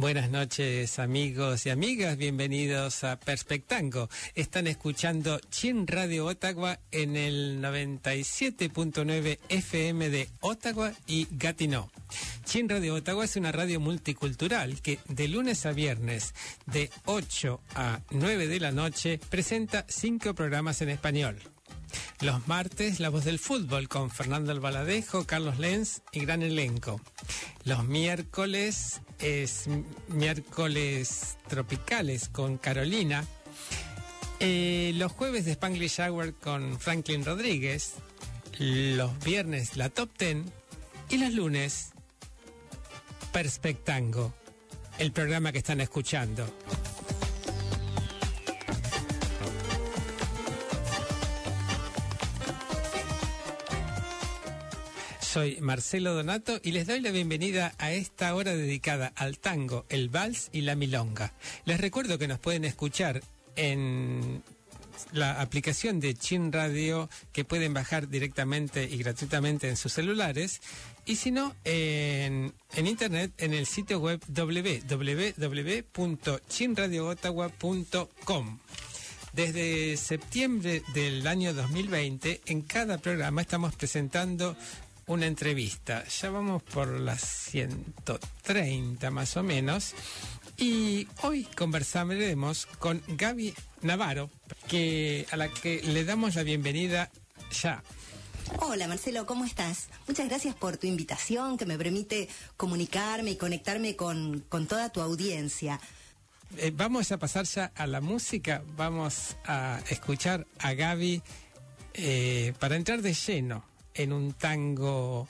Buenas noches amigos y amigas, bienvenidos a Perspectango. Están escuchando Chin Radio Ottawa en el 97.9 FM de Ottawa y Gatineau. Chin Radio Ottawa es una radio multicultural que de lunes a viernes de 8 a 9 de la noche presenta cinco programas en español. Los martes, La Voz del Fútbol con Fernando Albaladejo, Carlos Lenz y gran elenco. Los miércoles es miércoles tropicales con Carolina. Eh, los jueves de Spanglish Hour con Franklin Rodríguez. Los viernes la Top Ten. Y los lunes Perspectango, el programa que están escuchando. Soy Marcelo Donato y les doy la bienvenida a esta hora dedicada al tango, el vals y la milonga. Les recuerdo que nos pueden escuchar en la aplicación de Chin Radio que pueden bajar directamente y gratuitamente en sus celulares y si no en, en internet en el sitio web www.chinradioottawa.com. Desde septiembre del año 2020 en cada programa estamos presentando una entrevista. Ya vamos por las 130 más o menos. Y hoy conversaremos con Gaby Navarro, que, a la que le damos la bienvenida ya. Hola Marcelo, ¿cómo estás? Muchas gracias por tu invitación que me permite comunicarme y conectarme con, con toda tu audiencia. Eh, vamos a pasar ya a la música, vamos a escuchar a Gaby eh, para entrar de lleno en un tango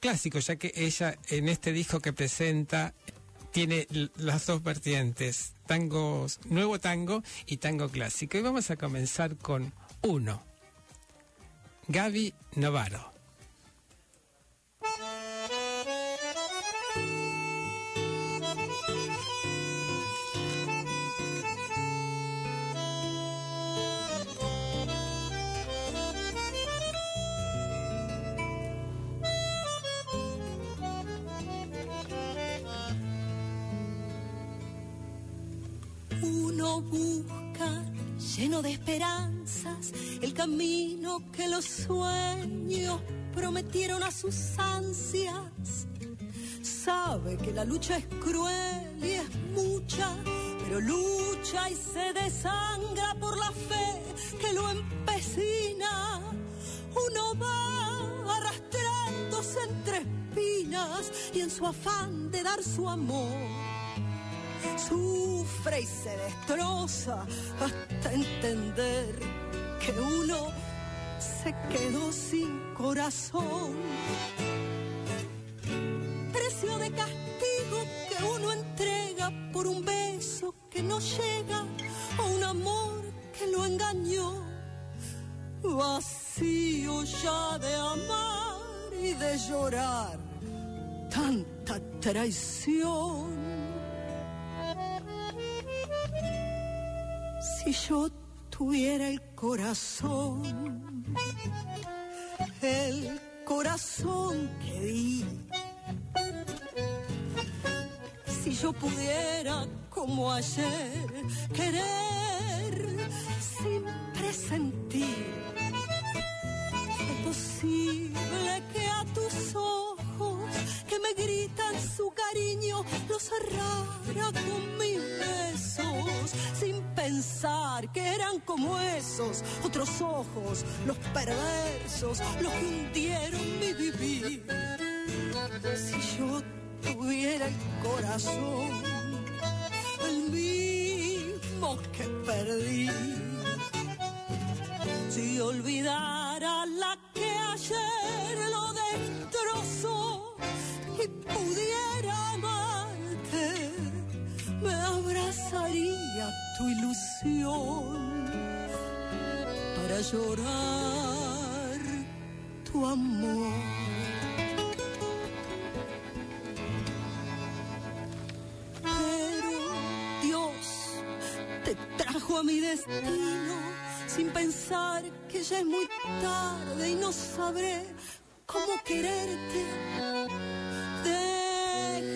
clásico, ya que ella en este disco que presenta tiene las dos vertientes, tangos, nuevo tango y tango clásico. Y vamos a comenzar con uno, Gaby Novaro. Uno busca, lleno de esperanzas, el camino que los sueños prometieron a sus ansias. Sabe que la lucha es cruel y es mucha, pero lucha y se desangra por la fe que lo empecina. Uno va arrastrándose entre espinas y en su afán de dar su amor sufre y se destroza hasta entender que uno se quedó sin corazón. Precio de castigo que uno entrega por un beso que no llega o un amor que lo engañó. Vacío ya de amar y de llorar tanta traición. Si yo tuviera el corazón, el corazón que di, si yo pudiera como ayer querer sin presentir, es posible que a tus ojos que me gritan su cariño los cerrara con mis besos sin pensar que eran como esos otros ojos, los perversos, los que hundieron mi vivir. Si yo tuviera el corazón, el mismo que perdí. Si olvidara la que ayer lo pudiera amarte, me abrazaría tu ilusión para llorar tu amor. Pero Dios te trajo a mi destino sin pensar que ya es muy tarde y no sabré cómo quererte.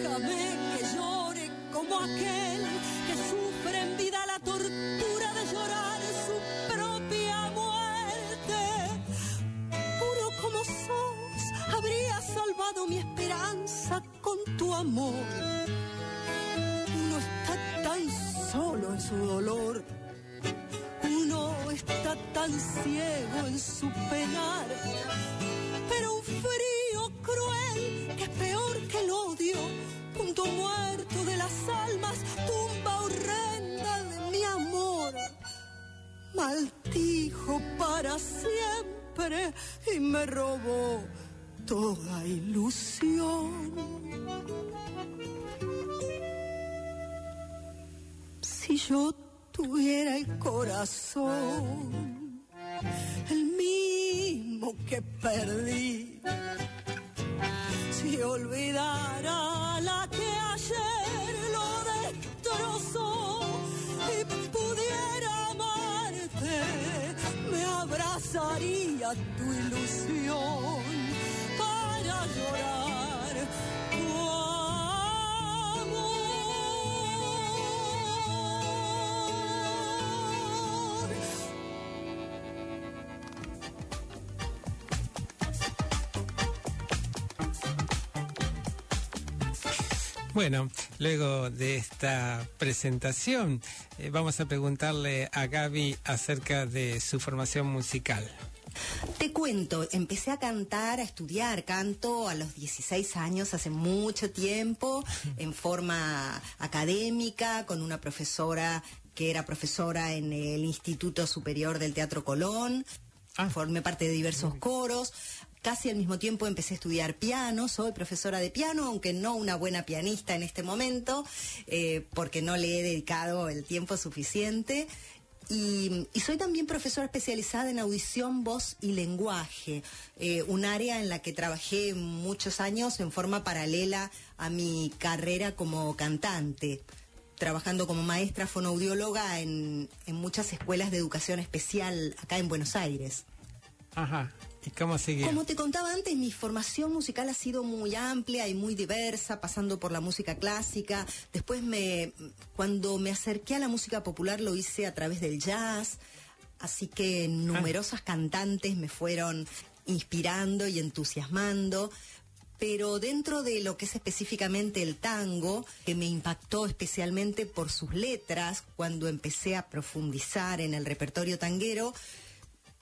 Que llore como aquel que sufre en vida la tortura de llorar su propia muerte. Puro como sos, habría salvado mi esperanza con tu amor. Uno está tan solo en su dolor. Uno está tan ciego en su penar. Pero un frío cruel que es peor que el odio. Punto muerto de las almas, tumba horrenda de mi amor. Maldijo para siempre y me robó toda ilusión. Si yo tuviera el corazón, el mismo que perdí, si olvidara la ayer lo destrozó y pudiera amarte, me abrazaría tu ilusión Bueno, luego de esta presentación, eh, vamos a preguntarle a Gaby acerca de su formación musical. Te cuento, empecé a cantar, a estudiar canto a los 16 años, hace mucho tiempo, en forma académica, con una profesora que era profesora en el Instituto Superior del Teatro Colón. Ah. Formé parte de diversos coros. Casi al mismo tiempo empecé a estudiar piano, soy profesora de piano, aunque no una buena pianista en este momento, eh, porque no le he dedicado el tiempo suficiente. Y, soy también profesora especializada en audición, voz y lenguaje, eh, un área en la que trabajé muchos años en forma paralela a mi carrera como cantante, trabajando como maestra fonoaudióloga en muchas escuelas de educación especial acá en Buenos Aires. Ajá. ¿Y cómo sigue? Como te contaba antes, mi formación musical ha sido muy amplia y muy diversa, pasando por la música clásica. Después me, cuando me acerqué a la música popular lo hice a través del jazz. Así que numerosas cantantes me fueron inspirando y entusiasmando. Pero dentro de lo que es específicamente el tango, que me impactó especialmente por sus letras, cuando empecé a profundizar en el repertorio tanguero,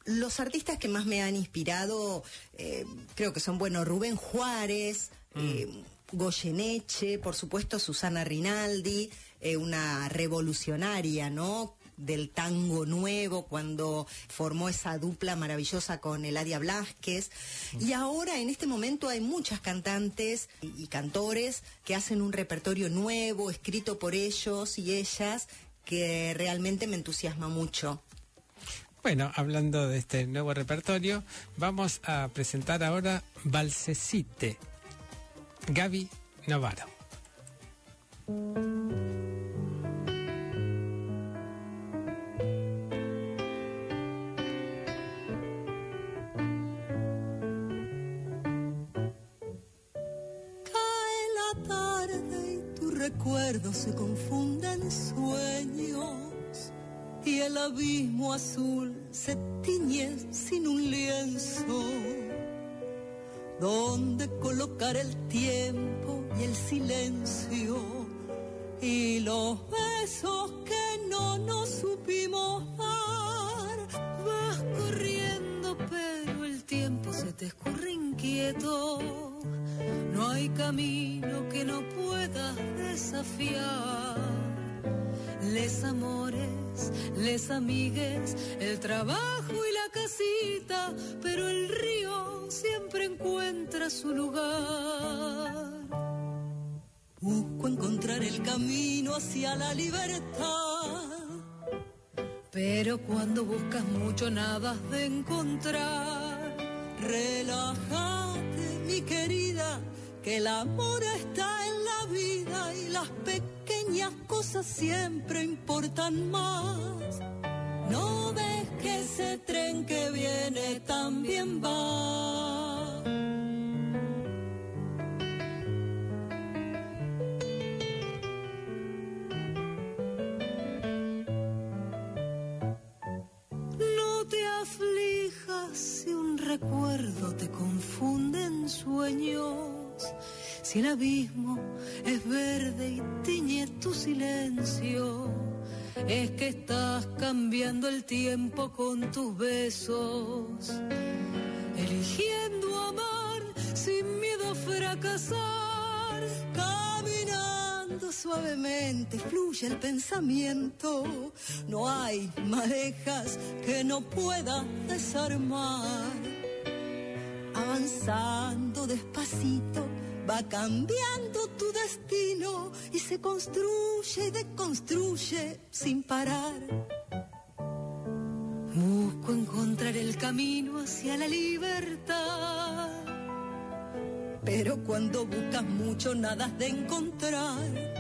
los artistas que más me han inspirado eh, creo que son, bueno, Rubén Juárez, eh, Goyeneche, por supuesto Susana Rinaldi, eh, una revolucionaria, ¿no? del tango nuevo cuando formó esa dupla maravillosa con Eladia Blasquez y ahora en este momento hay muchas cantantes y, y cantores que hacen un repertorio nuevo escrito por ellos y ellas que realmente me entusiasma mucho. Bueno, hablando de este nuevo repertorio, vamos a presentar ahora Balsecite, Gaby Navarro. Cae la tarde y tu recuerdo se confunde en sueños y el abismo azul se tiñe sin un lienzo donde colocar el tiempo y el silencio y los besos que no nos supimos dar. Vas corriendo, pero el tiempo se te escurre inquieto. No hay camino que no puedas desafiar. les amores, les amigues, el trabajo y la casita, pero el río siempre encuentra su lugar. Busco encontrar el camino hacia la libertad. Pero cuando buscas mucho nada has de encontrar. Relájate, mi querida, que el amor está en la vida y las pequeñas cosas siempre importan más. No ves que ese tren que viene también va. No te aflijas si un recuerdo te confunde en sueños, si el abismo es verde y tiñe tu silencio, es que estás cambiando el tiempo con tus besos, eligiendo amar sin miedo a fracasar, caminando suavemente fluye el pensamiento, no hay madejas que no pueda desarmar. Avanzando despacito, va cambiando tu destino y se construye y deconstruye sin parar. Busco encontrar el camino hacia la libertad. Pero cuando buscas mucho nada has de encontrar.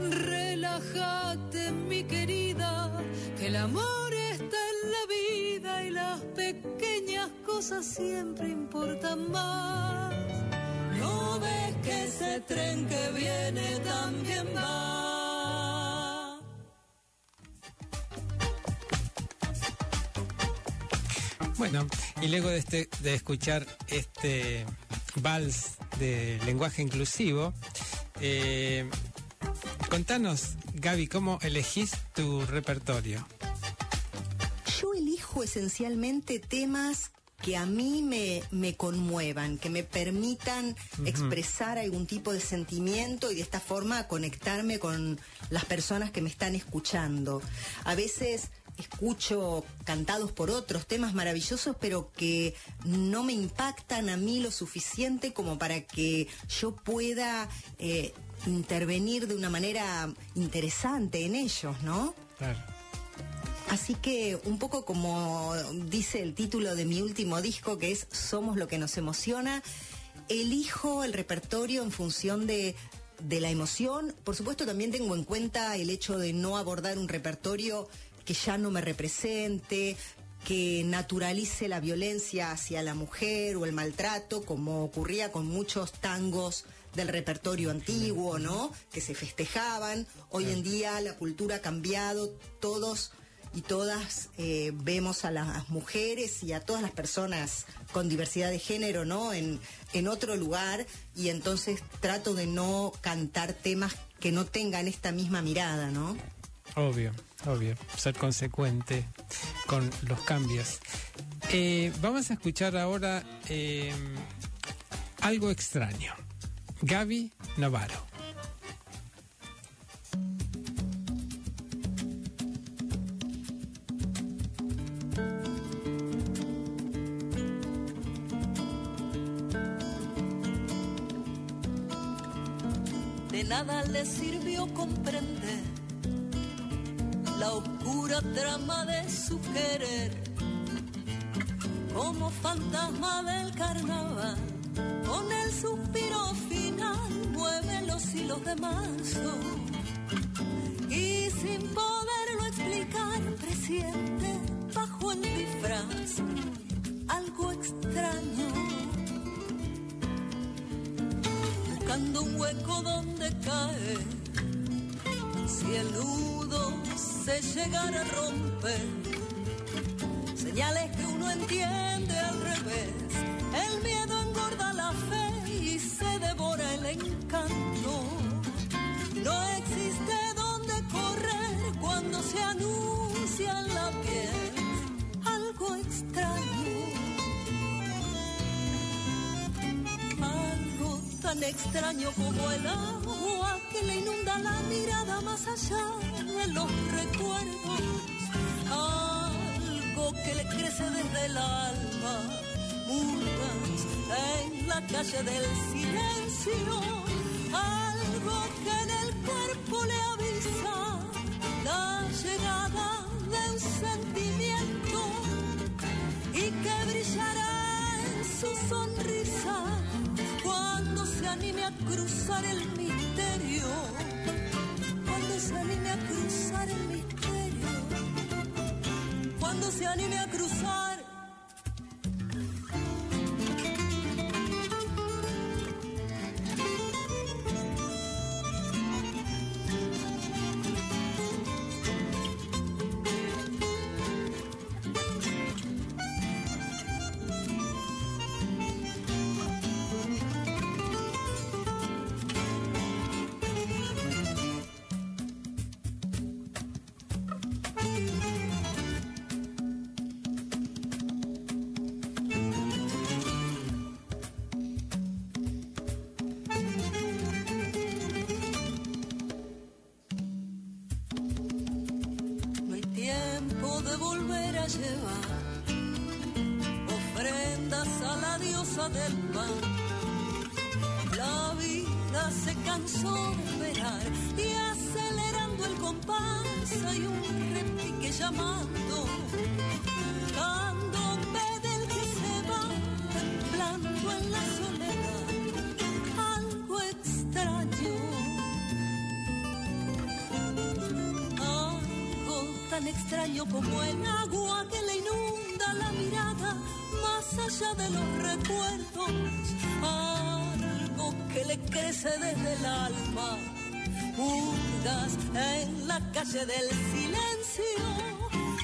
Relájate, mi querida, que el amor está en la vida y las pequeñas cosas siempre importan más. No ves que ese tren que viene también va. Bueno, y luego de, este, de escuchar este vals de lenguaje inclusivo, eh, contanos, Gaby, ¿cómo elegís tu repertorio? Yo elijo esencialmente temas que a mí me, me conmuevan, que me permitan expresar algún tipo de sentimiento y de esta forma conectarme con las personas que me están escuchando. A veces escucho cantados por otros temas maravillosos, pero que no me impactan a mí lo suficiente como para que yo pueda eh, intervenir de una manera interesante en ellos, ¿no? Claro. Así que un poco como dice el título de mi último disco, que es Somos lo que nos emociona, elijo el repertorio en función de, de la emoción. Por supuesto también tengo en cuenta el hecho de no abordar un repertorio que ya no me represente, que naturalice la violencia hacia la mujer o el maltrato, como ocurría con muchos tangos del repertorio antiguo, ¿no? Que se festejaban. Hoy en día la cultura ha cambiado, todos y todas eh, vemos a las mujeres y a todas las personas con diversidad de género, ¿no? En, en otro lugar y entonces trato de no cantar temas que no tengan esta misma mirada, ¿no? Obvio, obvio. Ser consecuente con los cambios. Eh, vamos a escuchar ahora eh, algo extraño. Gaby Navarro. Nada le sirvió comprender la oscura trama de su querer. Como fantasma del carnaval, con el suspiro final mueve los hilos de marzo. Y sin poderlo explicar, presiente bajo el disfraz algo extraño buscando un hueco donde caer. Si el nudo se llegara a romper, señales que uno entiende al revés. El miedo extraño como el agua que le inunda la mirada más allá de los recuerdos. Algo que le crece desde el alma, murgas en la calle del silencio. Algo que en el cuerpo le avisa la llegada de un sentimiento y que brillará en su sonrisa anime a cruzar el misterio, cuando se anime a cruzar el misterio, cuando se anime a cruzar. Llevar ofrendas a la diosa del pan. La vida se cansó de esperar y acelerando el compás hay un repique llamando. Dándome del que se va temblando en la soledad. Algo extraño. Algo tan extraño como el crece desde el alma. Mudas en la calle del silencio.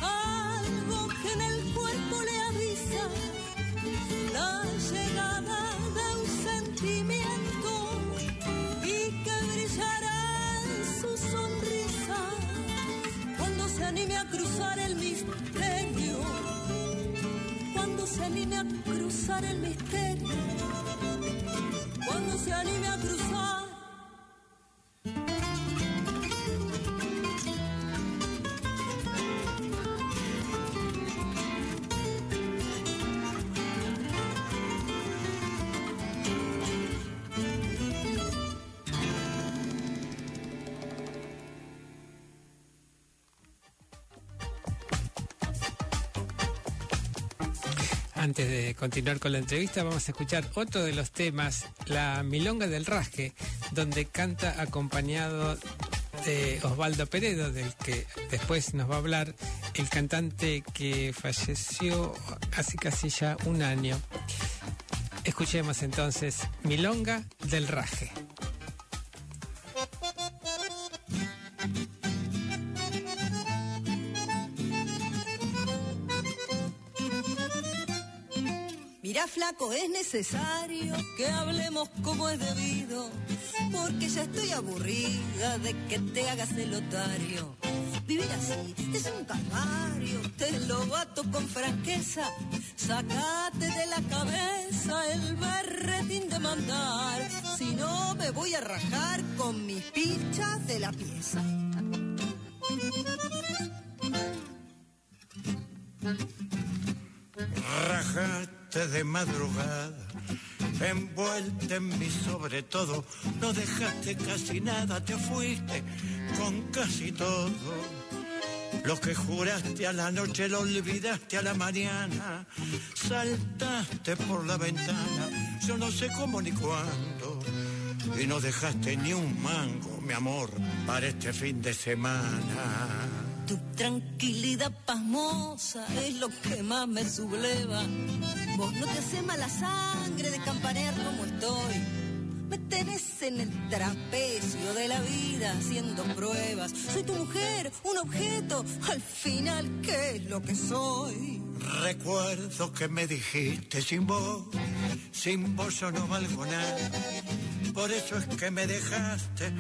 Algo que en el cuerpo le avisa la llegada de un sentimiento y que brillará en su sonrisa cuando se anime a cruzar el misterio, cuando se anime a cruzar el misterio, Antes de continuar con la entrevista, vamos a escuchar otro de los temas, la Milonga del Rasque, donde canta acompañado de Osvaldo Peredo, del que después nos va a hablar el cantante que falleció hace casi ya un año. Escuchemos entonces Milonga del Rasque. Es necesario que hablemos como es debido, porque ya estoy aburrida de que te hagas el otario. Vivir así es un calvario, te lo bato con franqueza. Sacate de la cabeza el berretín de mandar, si no me voy a rajar con mis pichas de la pieza. Rajaste de madrugada, envuelta en mi sobre todo, no dejaste casi nada, te fuiste con casi todo. Lo que juraste a la noche lo olvidaste a la mañana, saltaste por la ventana, yo no sé cómo ni cuándo, y no dejaste ni un mango, mi amor, para este fin de semana. Tu tranquilidad pasmosa es lo que más me subleva. Vos no te haces mala sangre de campanear como estoy. Me tenés en el trapecio de la vida haciendo pruebas. Soy tu mujer, un objeto. Al final, ¿qué es lo que soy? Recuerdo que me dijiste sin vos, sin vos yo no valgo nada. Por eso es que me dejaste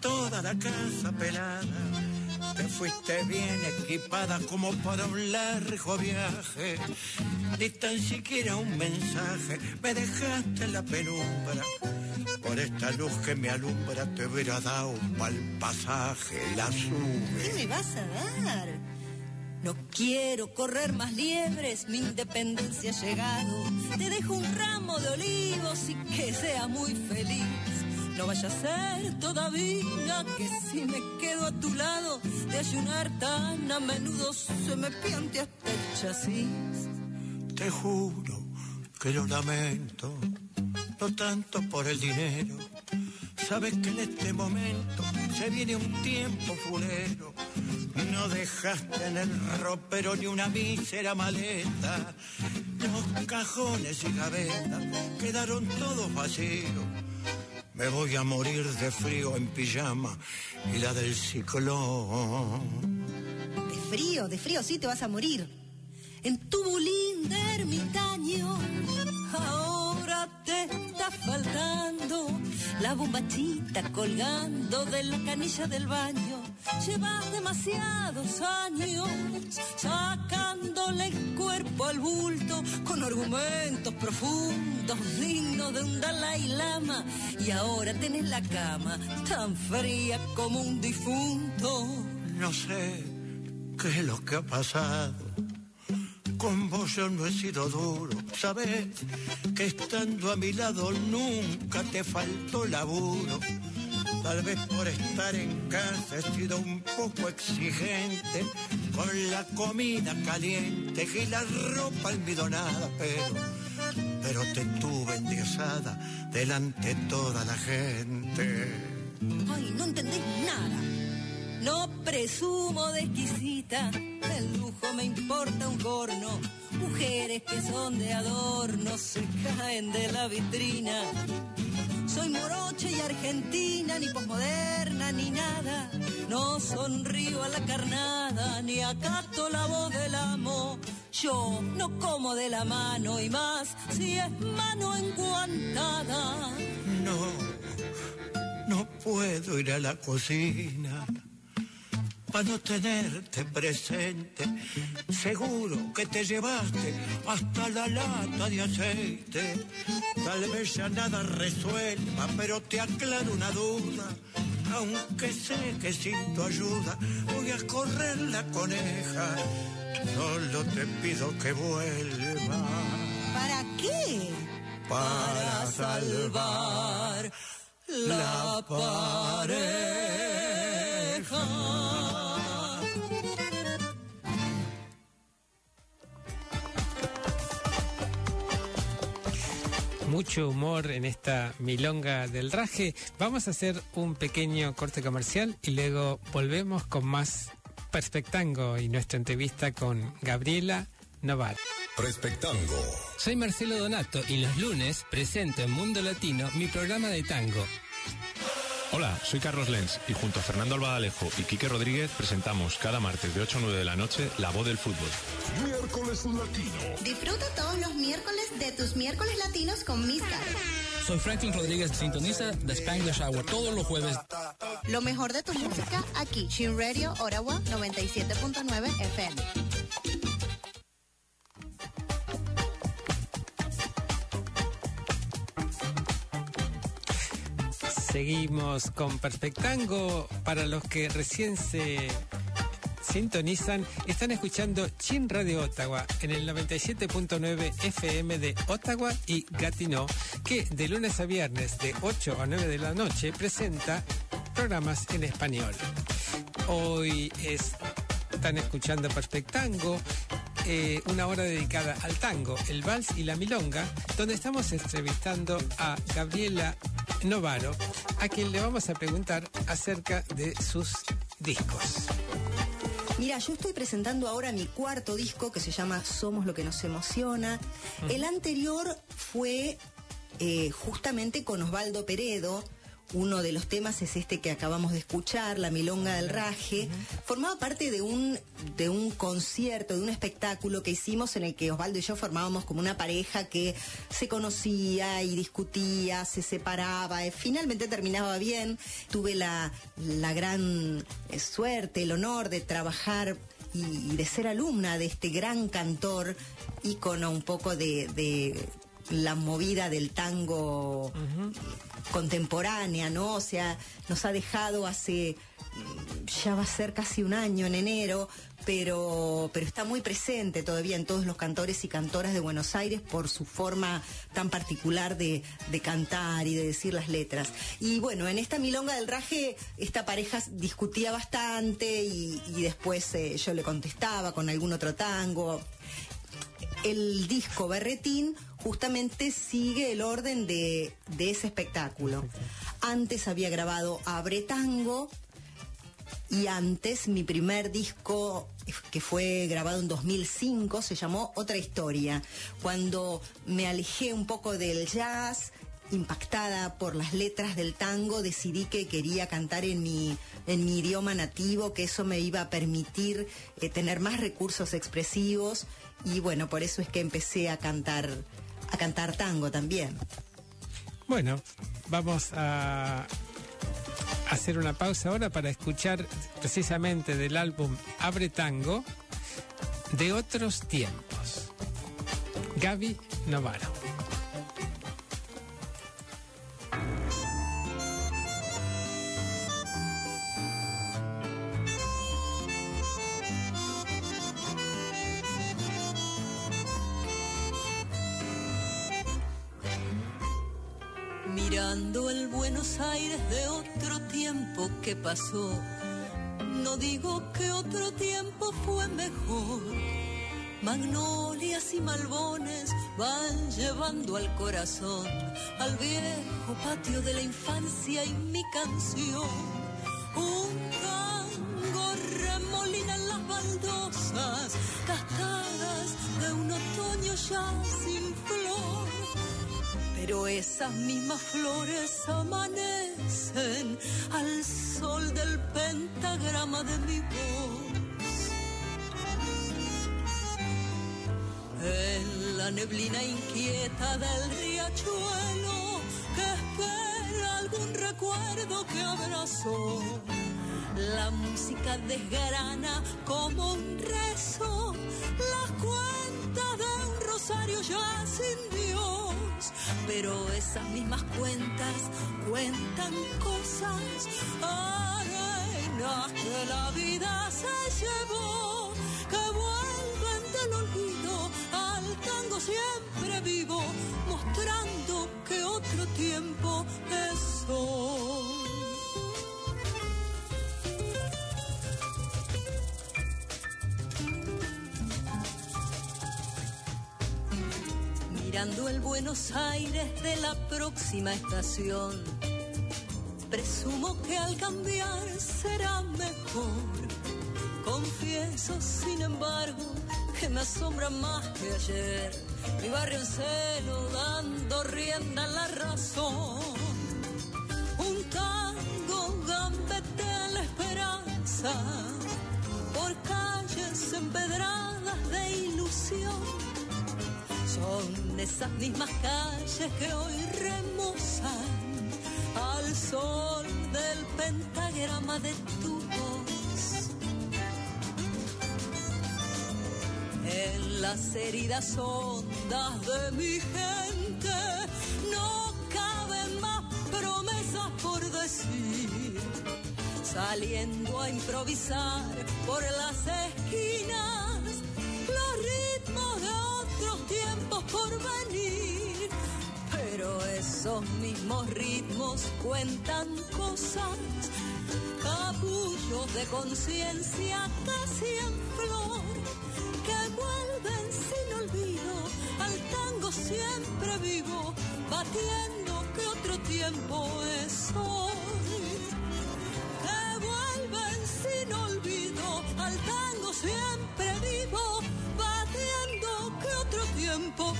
toda la casa pelada. Te fuiste bien equipada como para un largo viaje. Ni tan siquiera un mensaje me dejaste en la penumbra. Por esta luz que me alumbra te hubiera dado pa'l pasaje la ¿Qué sube. me vas a dar? No quiero correr más liebres, mi independencia ha llegado. Te dejo un ramo de olivos y que sea muy feliz. No vaya a ser todavía que si me quedo a tu lado, de ayunar tan a menudo se me piante hasta el chasis. Te juro que lo lamento, no tanto por el dinero. Sabes que en este momento se viene un tiempo fulero. No dejaste en el ropero ni una mísera maleta. Los cajones y gavetas quedaron todos vacíos. Me voy a morir de frío en pijama y la del ciclón. De frío, de frío, sí te vas a morir. En tu bulín de ermitaño, ahora te está faltando la bombachita colgando de la canilla del baño. Llevas demasiados años sacándole el cuerpo al bulto con argumentos profundos dignos de un Dalai Lama. Y ahora tenés la cama tan fría como un difunto. No sé qué es lo que ha pasado. Con vos yo no he sido duro. Sabes que estando a mi lado nunca te faltó laburo. Tal vez por estar en casa he sido un poco exigente con la comida caliente y la ropa almidonada, pero, pero te tuve endiosada delante de toda la gente. Ay, no entendés nada. No presumo de exquisita, el lujo me importa un corno. Mujeres que son de adorno se caen de la vitrina. Soy morocha y argentina, ni posmoderna ni nada. No sonrío a la carnada, ni acato la voz del amo. Yo no como de la mano y más si es mano enguantada. No, no puedo ir a la cocina para no tenerte presente. Seguro que te llevaste hasta la lata de aceite. Tal vez ya nada resuelva, pero te aclaro una duda. Aunque sé que sin tu ayuda voy a correr la coneja, solo te pido que vuelva. ¿Para qué? Para salvar la pareja. Mucho humor en esta milonga del raje. Vamos a hacer un pequeño corte comercial y luego volvemos con más Perspectango y nuestra entrevista con Gabriela Novar. Respectango. Soy Marcelo Donato y los lunes presento en Mundo Latino mi programa de tango. Hola, soy Carlos Lenz y junto a Fernando Albadalejo y Quique Rodríguez presentamos cada martes de 8 a 9 de la noche La Voz del Fútbol. Miércoles Latino. Disfruta todos los miércoles de tus miércoles latinos con mis caras. Soy Franklin Rodríguez, sintoniza The Spanglish Hour todos los jueves. Lo mejor de tu música aquí, Shin Radio Ottawa 97.9 FM. Seguimos con Perspectango. Para los que recién se sintonizan, están escuchando Chin Radio Ottawa en el 97.9 FM de Ottawa y Gatineau, que de lunes a viernes de 8 a 9 de la noche presenta programas en español. Hoy es- están escuchando Perspectango, eh, una hora dedicada al tango, el vals y la milonga, donde estamos entrevistando a Gabriela Novaro, a quien le vamos a preguntar acerca de sus discos. Mira, yo estoy presentando ahora mi cuarto disco que se llama Somos lo que nos emociona. El anterior fue eh, justamente con Osvaldo Peredo. Uno de los temas es este que acabamos de escuchar, La Milonga del Raje. Formaba parte de un, de un concierto, de un espectáculo que hicimos en el que Osvaldo y yo formábamos como una pareja que se conocía y discutía, se separaba. eh, Finalmente terminaba bien. Tuve la, la gran eh, suerte, el honor de trabajar y, y de ser alumna de este gran cantor, ícono un poco de, de la movida del tango contemporánea, ¿no? O sea, nos ha dejado hace mm, ya va a ser casi un año en enero, pero, pero está muy presente todavía en todos los cantores y cantoras de Buenos Aires por su forma tan particular de, de cantar y de decir las letras. Y bueno, en esta Milonga del Raje, esta pareja discutía bastante y, y después eh, yo le contestaba con algún otro tango. El disco Berretín justamente sigue el orden de, de ese espectáculo. Antes había grabado Abre Tango, y antes mi primer disco que fue grabado en 2005 se llamó Otra Historia, cuando me alejé un poco del jazz, impactada por las letras del tango, decidí que quería cantar en mi, en mi idioma nativo, que eso me iba a permitir eh, tener más recursos expresivos. Y bueno, por eso es que empecé a cantar, a cantar tango también. Bueno, vamos a hacer una pausa ahora para escuchar precisamente del álbum Abre Tango de otros tiempos. Gaby Novaro. No digo que otro tiempo fue mejor. Magnolias y malbones van llevando al corazón al viejo patio de la infancia y mi canción. Un Pero esas mismas flores amanecen al sol del pentagrama de mi voz. En la neblina inquieta del riachuelo que espera algún recuerdo que abrazó. La música desgrana como un rezo las cuentas de un rosario ya sin. Pero esas mismas cuentas cuentan cosas, arenas que la vida se llevó, que vuelven del olvido al tango siempre vivo, mostrando que otro tiempo es hoy. El Buenos Aires de la próxima estación. Presumo que al cambiar será mejor. Confieso, sin embargo, que me asombra más que ayer. Mi barrio en celo dando rienda a la razón. Un tango gambetea la esperanza por calles empedradas de ilusión son esas mismas calles que hoy remozan al sol del pentagrama de tu voz. En las heridas hondas de mi gente no caben más promesas por decir. Saliendo a improvisar por las esquinas otros tiempos por venir. Pero esos mismos ritmos cuentan cosas, capullos de conciencia casi en flor, que vuelven sin olvido al tango siempre vivo, batiendo que otro tiempo es hoy. Que vuelven sin olvido al tango siempre tiempo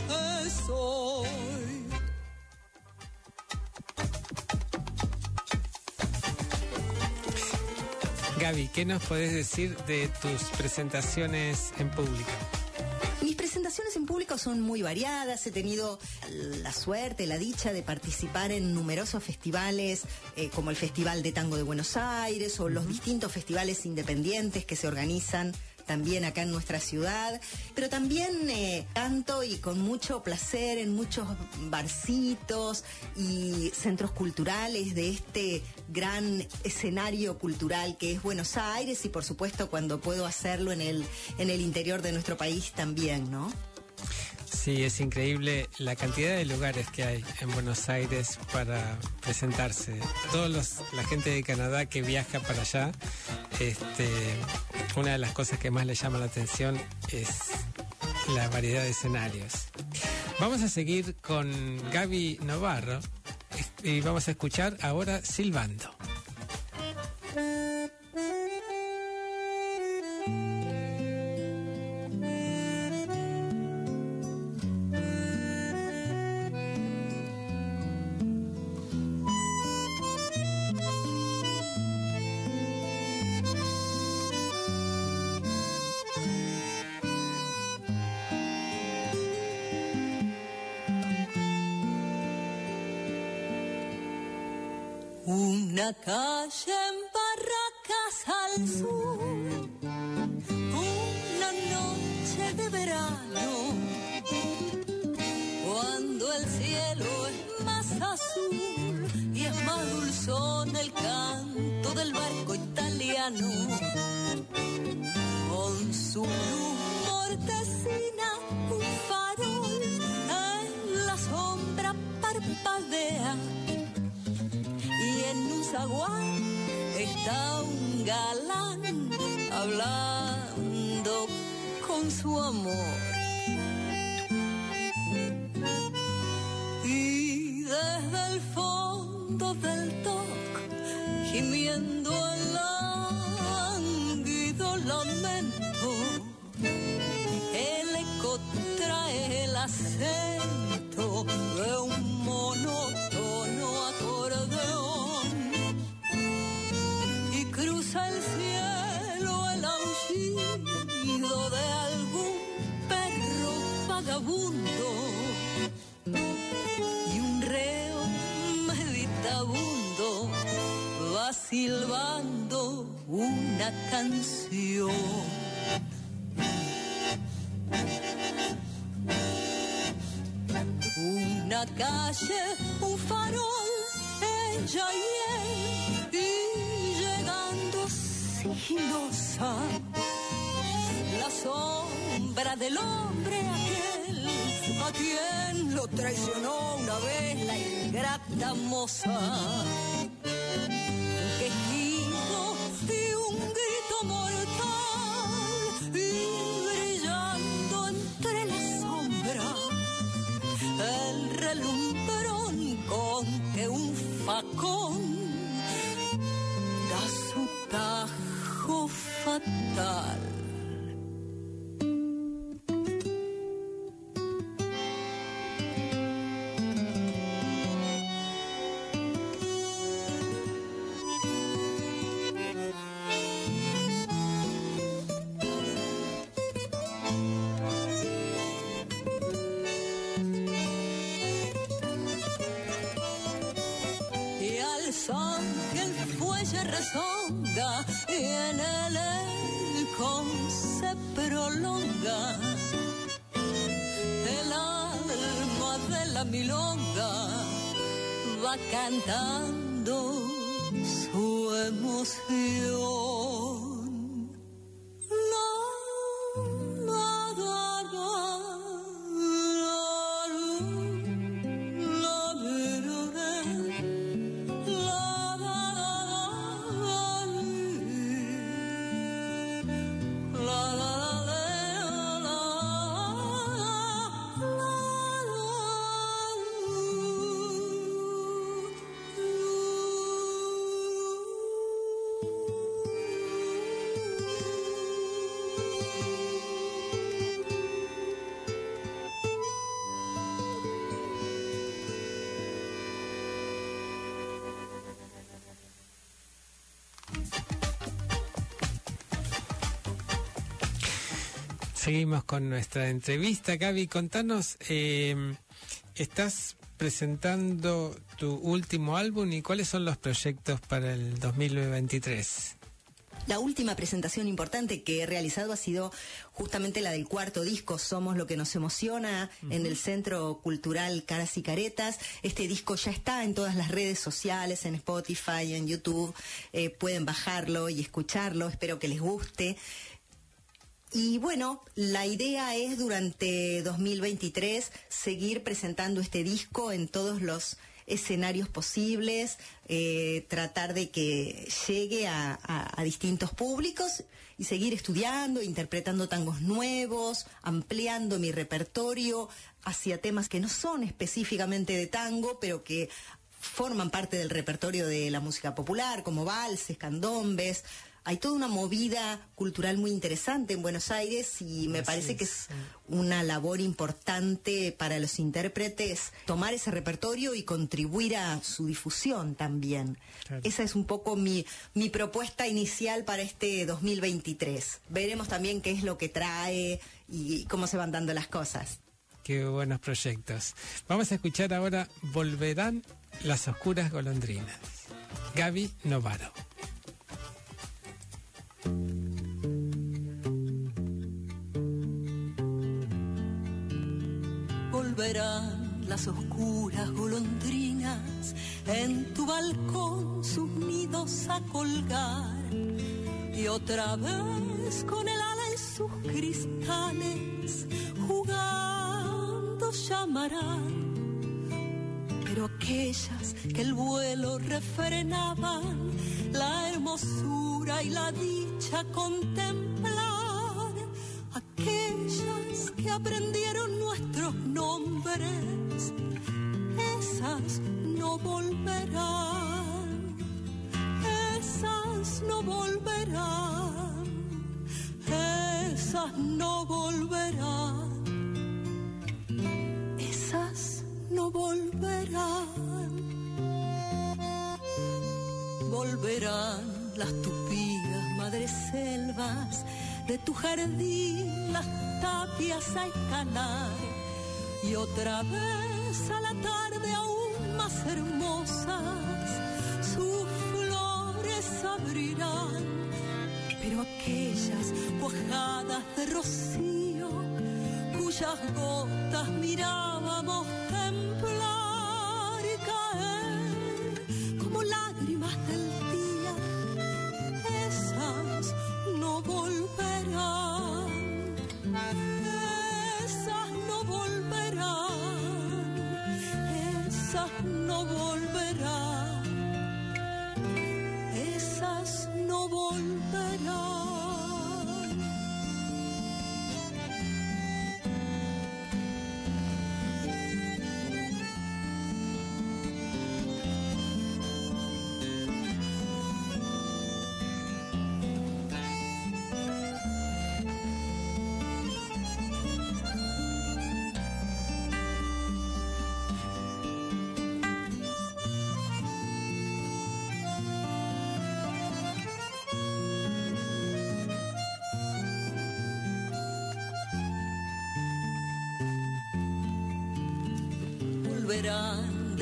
es hoy. Gaby, ¿qué nos podés decir de tus presentaciones en público? Mis presentaciones en público son muy variadas. He tenido la suerte, la dicha de participar en numerosos festivales, eh, como el Festival de Tango de Buenos Aires o los distintos festivales independientes que se organizan también acá en nuestra ciudad, pero también eh, canto y con mucho placer en muchos barcitos y centros culturales de este gran escenario cultural que es Buenos Aires y por supuesto cuando puedo hacerlo en el, en el interior de nuestro país también, ¿no? Sí, es increíble la cantidad de lugares que hay en Buenos Aires para presentarse. Todos los, la gente de Canadá que viaja para allá, este, una de las cosas que más le llama la atención es la variedad de escenarios. Vamos a seguir con Gaby Navarro y vamos a escuchar ahora Silbando. Una calle en Barracas al sur, una noche de verano, cuando el cielo es más azul y es más dulzón el canto del barco italiano, con su luz está un galán hablando con su amor. Silbando una canción. Una calle, un farol, ella y él, y llegando sigilosa, la sombra del hombre aquel, a quien lo traicionó una vez la ingrata moza. God. Cantando su emoción. Seguimos con nuestra entrevista. Gaby, contanos, eh, estás presentando tu último álbum y cuáles son los proyectos para el 2023. La última presentación importante que he realizado ha sido justamente la del cuarto disco, Somos lo que nos emociona, en el Centro Cultural Caras y Caretas. Este disco ya está en todas las redes sociales, en Spotify, en YouTube. Eh, pueden bajarlo y escucharlo, espero que les guste. Y bueno, la idea es durante 2023 seguir presentando este disco en todos los escenarios posibles, eh, tratar de que llegue a, a, distintos públicos y seguir estudiando, interpretando tangos nuevos, ampliando mi repertorio hacia temas que no son específicamente de tango, pero que forman parte del repertorio de la música popular, como valses, candombes, hay toda una movida cultural muy interesante en Buenos Aires y me parece que es una labor importante para los intérpretes tomar ese repertorio y contribuir a su difusión también. Esa es un poco mi, mi propuesta inicial para este 2023. Veremos también qué es lo que trae y cómo se van dando las cosas. Qué buenos proyectos. Vamos a escuchar ahora Volverán las oscuras golondrinas. Gaby Novaro. Volverán las oscuras golondrinas en tu balcón sus nidos a colgar. Y otra vez con el ala en sus cristales jugando llamarán. Pero aquellas que el vuelo refrenaban la hermosura y la dicha contemplar, aquellas que aprendieron nuestros nombres, esas no volverán, esas no volverán, esas no volverán, esas no volverán. Volverán las tupidas madres selvas de tu jardín, las tapias a escalar y otra vez a la tarde aún más hermosas sus flores abrirán, pero aquellas cuajadas de rocío cuyas gotas mirábamos templar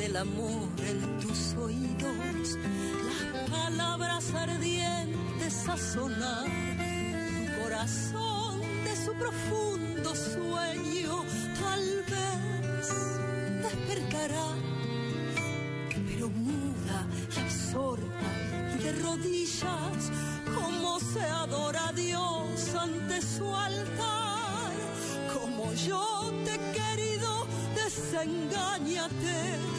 del amor en tus oídos, las palabras ardientes a sonar, tu corazón de su profundo sueño tal vez despertará, pero muda y absorta y de rodillas, como se adora a Dios ante su altar, como yo te he querido desengáñate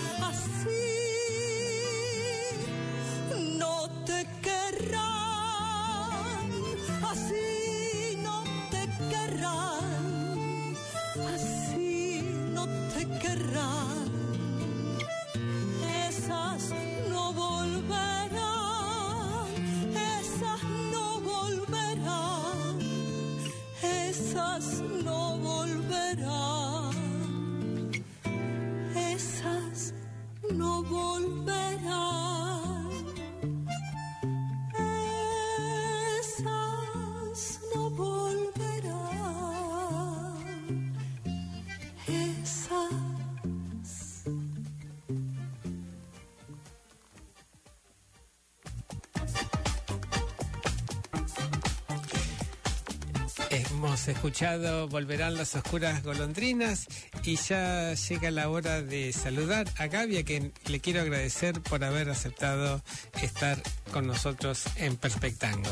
Hemos escuchado Volverán las oscuras golondrinas y ya llega la hora de saludar a Gaby, a quien le quiero agradecer por haber aceptado estar con nosotros en Perspectango.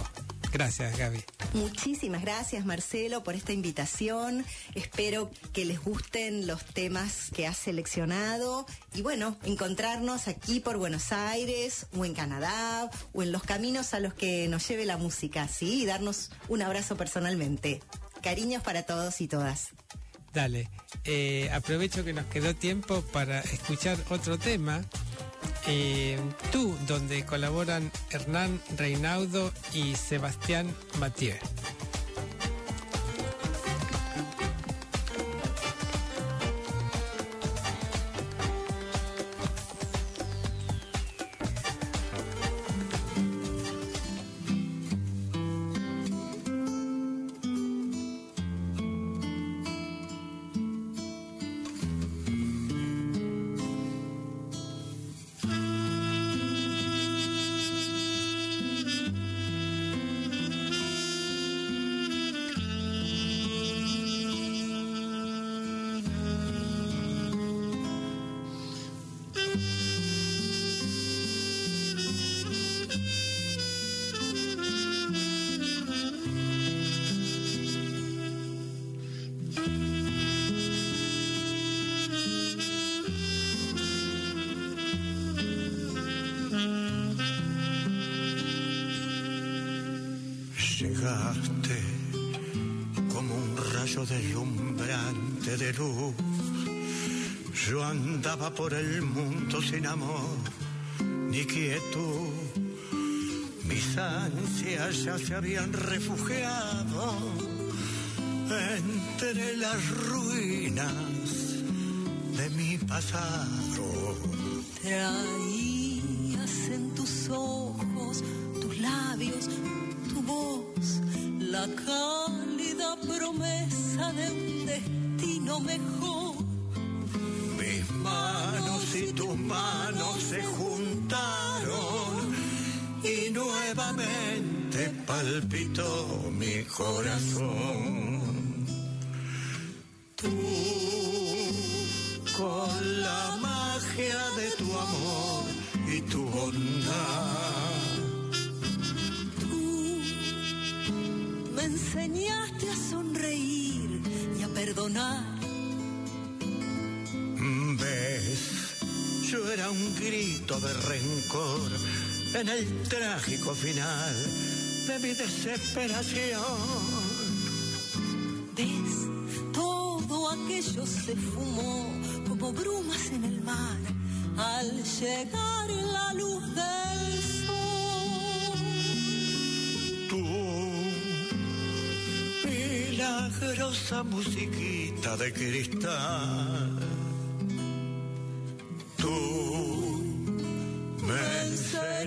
Gracias, Gaby. Muchísimas gracias, Marcelo, por esta invitación. Espero que les gusten los temas que has seleccionado y bueno, encontrarnos aquí por Buenos Aires o en Canadá o en los caminos a los que nos lleve la música, ¿sí? Y darnos un abrazo personalmente. Cariños para todos y todas. Dale, eh, aprovecho que nos quedó tiempo para escuchar otro tema eh, Tú, donde colaboran Hernán Reinaudo y Sebastián Mathieu. Pasado. Traías en tus ojos, tus labios, tu voz, la cálida promesa de un destino mejor. Mis manos y tus manos se juntaron y nuevamente palpitó mi corazón. Grito de rencor en el trágico final de mi desesperación. ¿Ves? Todo aquello se fumó como brumas en el mar al llegar la luz del sol. Tú, milagrosa musiquita de cristal.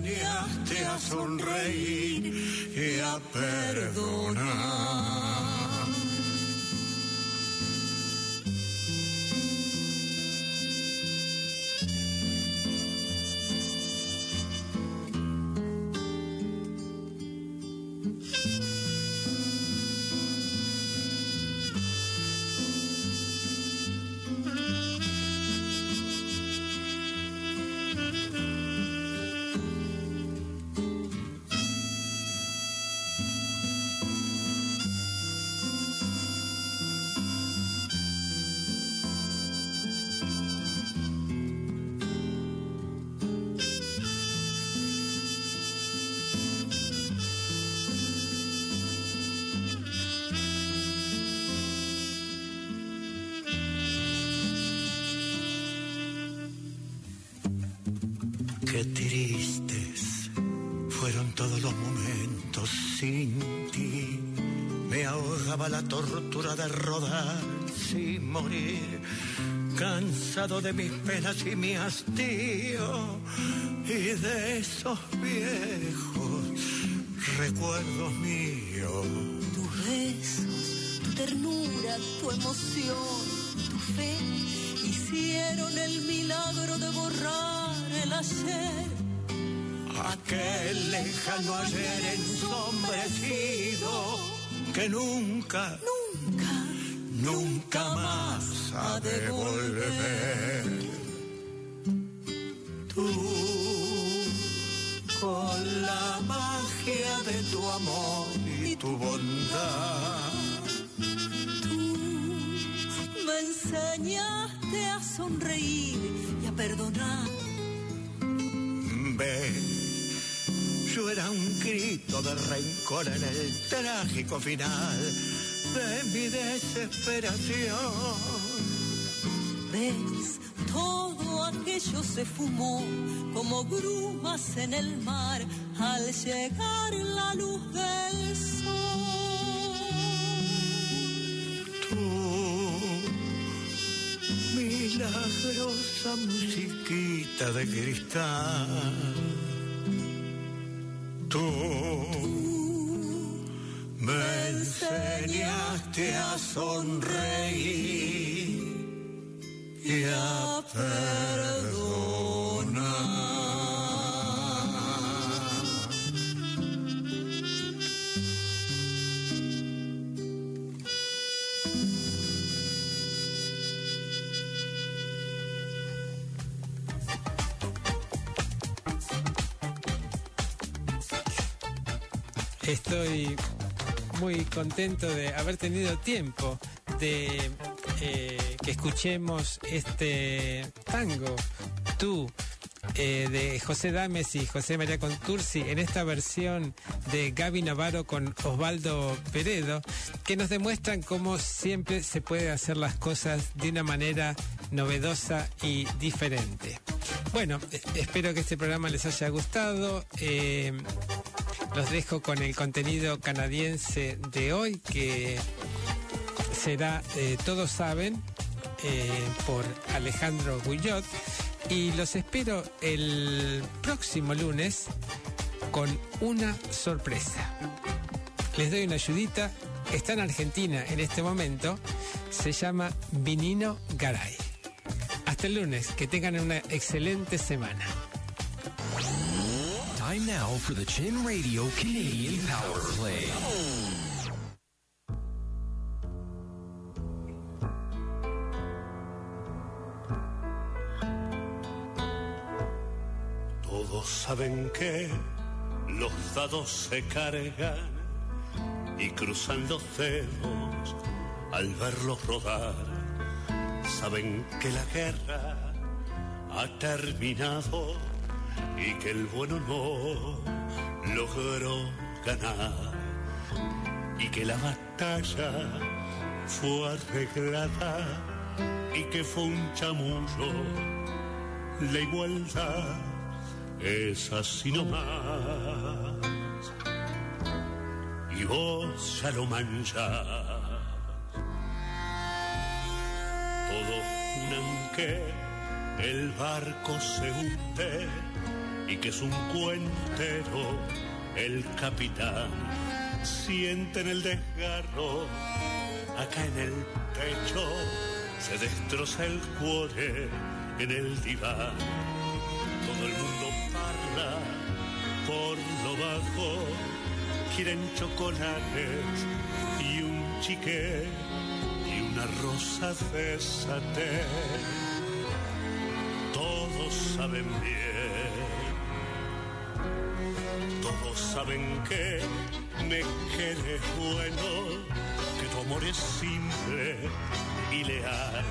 Enseñaste a sonreír y a perdonar. Tortura de rodar sin morir, cansado de mis penas y mi hastío y de esos viejos recuerdos míos. Tus besos, tu ternura, tu emoción, tu fe hicieron el milagro de borrar el ayer. aquel lejano ayer ensombrecido que nunca, Nunca, nunca más ha de volver. Tú, con la magia de tu amor y tu bondad, me enseñaste a sonreír y a perdonar. ven. Yo era un grito de rencor en el trágico final de mi desesperación. ¿Ves? Todo aquello se fumó como brumas en el mar al llegar la luz del sol. Tú, milagrosa musiquita de cristal. Tú me enseñaste a sonreír y a perdonar. Contento de haber tenido tiempo de eh, que escuchemos este tango, tú, eh, de José Dames y José María Contursi, en esta versión de Gaby Navarro con Osvaldo Peredo, que nos demuestran cómo siempre se puede hacer las cosas de una manera novedosa y diferente. Bueno, espero que este programa les haya gustado. Eh, los dejo con el contenido canadiense de hoy que será eh, Todos saben eh, por Alejandro Guillot y los espero el próximo lunes con una sorpresa. Les doy una ayudita. Está en Argentina en este momento. Se llama Vinino Garay. Hasta el lunes. Que tengan una excelente semana. Time now for the Chin Radio Canadian Power Play. Todos saben que los dados se cargan y cruzan los dedos al verlos rodar. Saben que la guerra ha terminado y que el bueno no logró ganar y que la batalla fue arreglada y que fue un chamullo la igualdad es así nomás. Y vos ya lo manchás. Todos juran que el barco se hunde y que es un cuentero el capitán. Sienten el desgarro acá en el pecho, se destroza el cuore en el diván todo el mundo parla por lo bajo. Quieren chocolates y un chique y una rosa de saté. Todos saben bien, todos saben que me quieres bueno, que tu amor es simple y leal.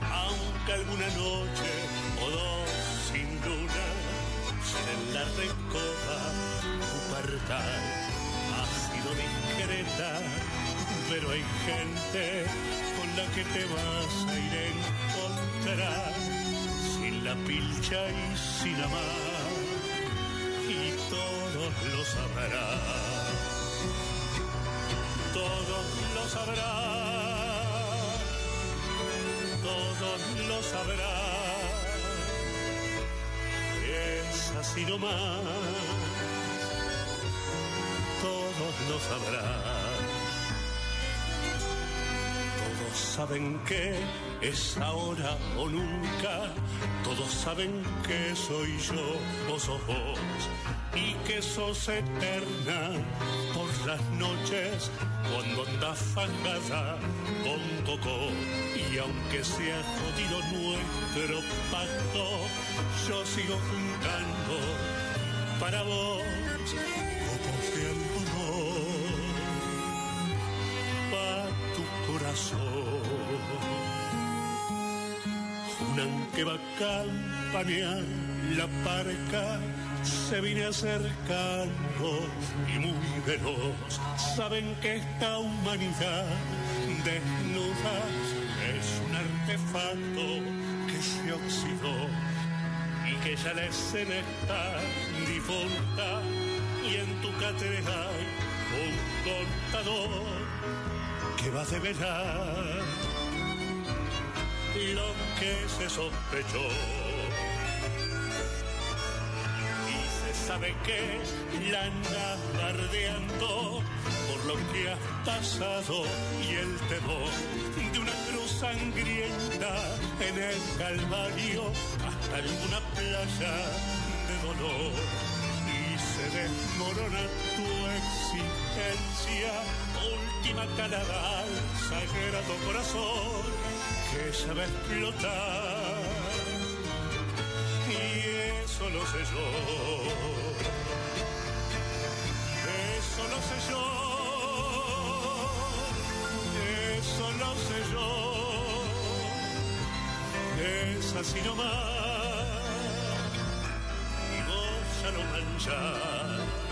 Aunque alguna noche o dos sin luna, en la recoba pubertad ha sido discreta, pero hay gente con la que te vas a ir a encontrar, sin la pilcha y sin amar, y todos lo sabrán, todos lo sabrán, todos lo sabrán. Es así nomás, todos lo sabrán, todos saben que es ahora o nunca. Todos saben que soy yo, vos sos vos. Y que sos eterna por las noches cuando andas fangada con coco. Y aunque sea jodido nuestro pacto, yo sigo juntando para vos copos de algodón pa' tu corazón. Junan que va a campanear la parca se viene acercando y muy veloz. Saben que esta humanidad desnuda es un artefacto que se oxidó y que ya la escena está difunta y en tu cátedra hay un contador que va a develar lo que se sospechó. Sabe que la andas bardeando por lo que has pasado y el temor de una cruz sangrienta en el Calvario hasta alguna playa de dolor. Y se desmorona tu existencia última calada al sagrado corazón que a explotar eso lo sé yo. Eso lo sé yo. Eso lo sé yo. Es así nomás. Y vos ya lo manchás.